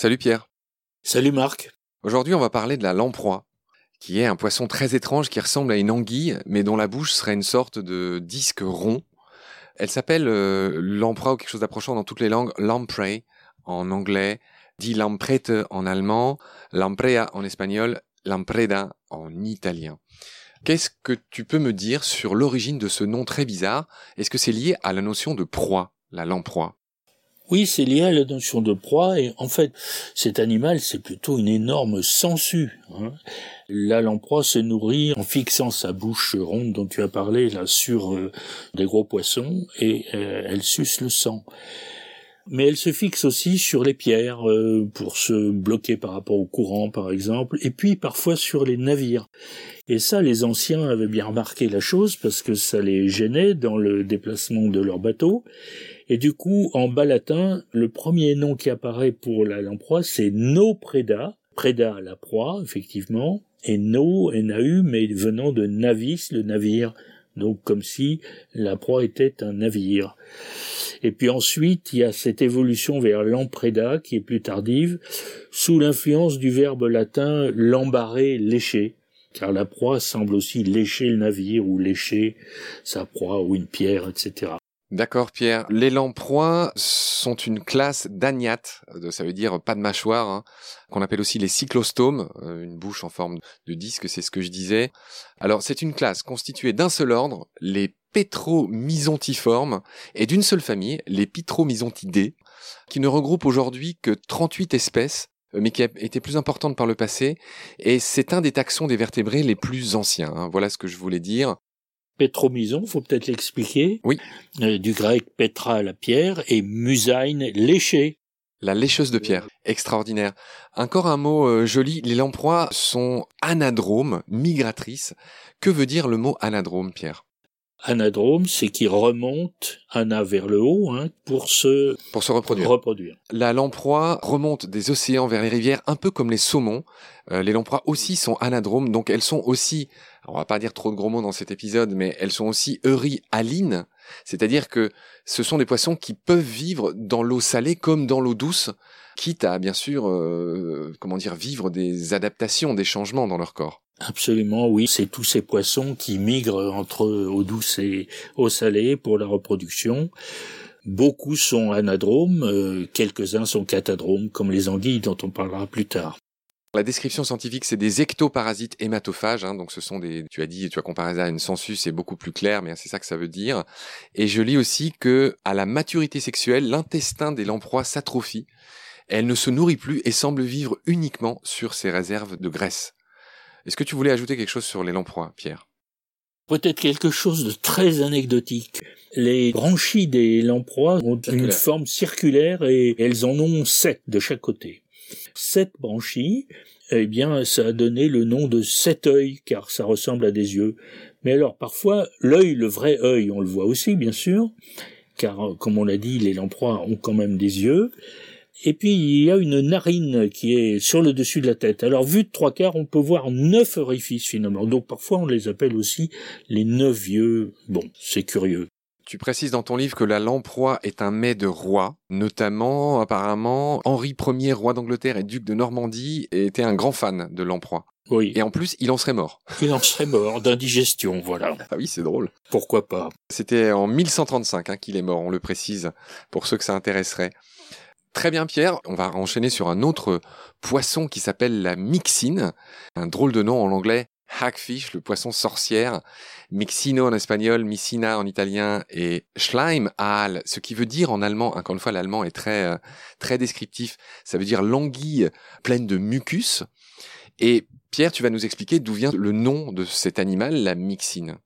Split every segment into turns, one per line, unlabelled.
Salut Pierre.
Salut Marc.
Aujourd'hui, on va parler de la lamproie, qui est un poisson très étrange qui ressemble à une anguille, mais dont la bouche serait une sorte de disque rond. Elle s'appelle euh, lamproie ou quelque chose d'approchant dans toutes les langues, lamprey en anglais, dit lamprete en allemand, lamprea en espagnol, lampreda en italien. Qu'est-ce que tu peux me dire sur l'origine de ce nom très bizarre? Est-ce que c'est lié à la notion de proie, la lamproie
oui, c'est lié à la notion de proie et en fait, cet animal, c'est plutôt une énorme sangsue. Hein. La lamproie se nourrit en fixant sa bouche ronde dont tu as parlé là sur euh, des gros poissons et euh, elle suce le sang. Mais elle se fixe aussi sur les pierres euh, pour se bloquer par rapport au courant, par exemple, et puis parfois sur les navires. Et ça, les anciens avaient bien remarqué la chose parce que ça les gênait dans le déplacement de leur bateau. Et du coup, en bas latin, le premier nom qui apparaît pour la lamproie, c'est no preda. Preda, la proie, effectivement, et no, NAU, mais venant de navis, le navire. Donc comme si la proie était un navire. Et puis ensuite, il y a cette évolution vers l'empreda qui est plus tardive, sous l'influence du verbe latin lambarer, lécher, car la proie semble aussi lécher le navire ou lécher sa proie ou une pierre, etc.
D'accord, Pierre. Les lamproies sont une classe d'agnates, ça veut dire pas de mâchoire, hein, qu'on appelle aussi les cyclostomes, euh, une bouche en forme de disque, c'est ce que je disais. Alors, c'est une classe constituée d'un seul ordre, les pétromysontiformes, et d'une seule famille, les pitromysontidés, qui ne regroupent aujourd'hui que 38 espèces, euh, mais qui a été plus importante par le passé, et c'est un des taxons des vertébrés les plus anciens. Hein. Voilà ce que je voulais dire.
Pétromyson, faut peut-être l'expliquer.
Oui.
Euh, du grec petra, la pierre, et musain, lécher.
La lécheuse de pierre. Extraordinaire. Encore un mot euh, joli. Les lamproies sont anadromes, migratrices. Que veut dire le mot anadrome, Pierre?
Anadrome, c'est qui remonte ana vers le haut hein, pour se
pour se reproduire.
reproduire.
La lamproie remonte des océans vers les rivières, un peu comme les saumons. Euh, les lamproies aussi sont anadromes, donc elles sont aussi, on va pas dire trop de gros mots dans cet épisode, mais elles sont aussi euryalines, c'est-à-dire que ce sont des poissons qui peuvent vivre dans l'eau salée comme dans l'eau douce, quitte à bien sûr, euh, comment dire, vivre des adaptations, des changements dans leur corps.
Absolument, oui. C'est tous ces poissons qui migrent entre eau douce et eau salée pour la reproduction. Beaucoup sont anadromes, euh, quelques-uns sont catadromes, comme les anguilles dont on parlera plus tard.
La description scientifique, c'est des ectoparasites hématophages. Hein, donc, ce sont des. Tu as dit, tu as comparé ça à une sensu, c'est beaucoup plus clair, mais c'est ça que ça veut dire. Et je lis aussi que, à la maturité sexuelle, l'intestin des lamproies s'atrophie. Elle ne se nourrit plus et semble vivre uniquement sur ses réserves de graisse. Est-ce que tu voulais ajouter quelque chose sur les lamproies, Pierre?
Peut-être quelque chose de très anecdotique. Les branchies des lamproies ont une forme circulaire et elles en ont sept de chaque côté. Sept branchies, eh bien, ça a donné le nom de sept œils, car ça ressemble à des yeux. Mais alors, parfois, l'œil, le vrai œil, on le voit aussi, bien sûr, car, comme on l'a dit, les lamproies ont quand même des yeux. Et puis il y a une narine qui est sur le dessus de la tête. Alors vu de trois quarts, on peut voir neuf orifices finalement. Donc parfois on les appelle aussi les neuf yeux. Bon, c'est curieux.
Tu précises dans ton livre que la lamproie est un mets de roi, notamment apparemment Henri Ier, roi d'Angleterre et duc de Normandie, était un grand fan de lamproie.
Oui.
Et en plus, il en serait mort.
Il en serait mort d'indigestion, voilà.
Ah oui, c'est drôle.
Pourquoi pas
C'était en 1135 hein, qu'il est mort, on le précise, pour ceux que ça intéresserait. Très bien Pierre, on va enchaîner sur un autre poisson qui s'appelle la mixine, un drôle de nom en anglais, hackfish, le poisson sorcière, mixino en espagnol, micina en italien et Schleimaal, ce qui veut dire en allemand, encore une fois l'allemand est très euh, très descriptif, ça veut dire languille pleine de mucus. Et Pierre, tu vas nous expliquer d'où vient le nom de cet animal, la mixine.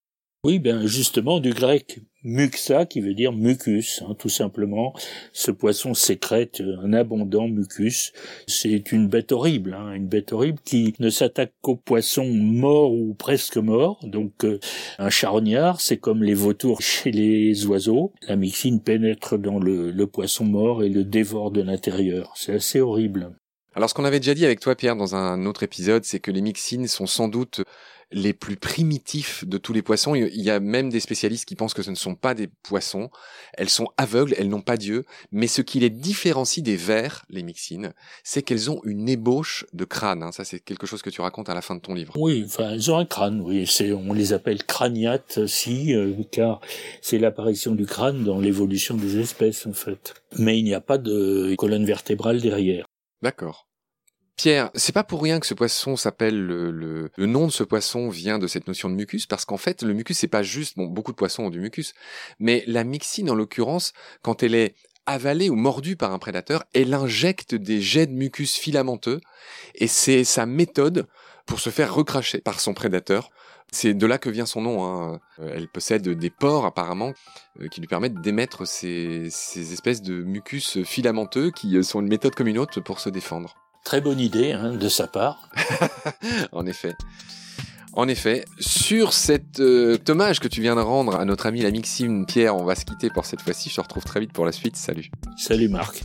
Oui, ben justement du grec muxa qui veut dire mucus, hein, tout simplement. Ce poisson sécrète un abondant mucus. C'est une bête horrible, hein, une bête horrible qui ne s'attaque qu'aux poissons morts ou presque morts. Donc euh, un charognard, c'est comme les vautours chez les oiseaux. La mixine pénètre dans le poisson mort et le dévore de l'intérieur. C'est assez horrible.
Alors ce qu'on avait déjà dit avec toi Pierre dans un autre épisode, c'est que les mixines sont sans doute les plus primitifs de tous les poissons. Il y a même des spécialistes qui pensent que ce ne sont pas des poissons. Elles sont aveugles, elles n'ont pas d'yeux. Mais ce qui les différencie des vers, les myxines, c'est qu'elles ont une ébauche de crâne. Hein. Ça, c'est quelque chose que tu racontes à la fin de ton livre.
Oui, enfin, elles ont un crâne, oui. On les appelle craniates, si, euh, car c'est l'apparition du crâne dans l'évolution des espèces, en fait. Mais il n'y a pas de colonne vertébrale derrière.
D'accord. Pierre, c'est pas pour rien que ce poisson s'appelle le, le, nom de ce poisson vient de cette notion de mucus parce qu'en fait le mucus c'est pas juste bon beaucoup de poissons ont du mucus mais la myxine en l'occurrence quand elle est avalée ou mordue par un prédateur elle injecte des jets de mucus filamenteux et c'est sa méthode pour se faire recracher par son prédateur c'est de là que vient son nom. Hein. Elle possède des pores apparemment euh, qui lui permettent d'émettre ces, ces, espèces de mucus filamenteux qui sont une méthode comme une autre pour se défendre.
Très bonne idée hein, de sa part.
en effet. En effet, sur cet euh, hommage que tu viens de rendre à notre ami la Mixime Pierre, on va se quitter pour cette fois-ci. Je te retrouve très vite pour la suite. Salut.
Salut Marc.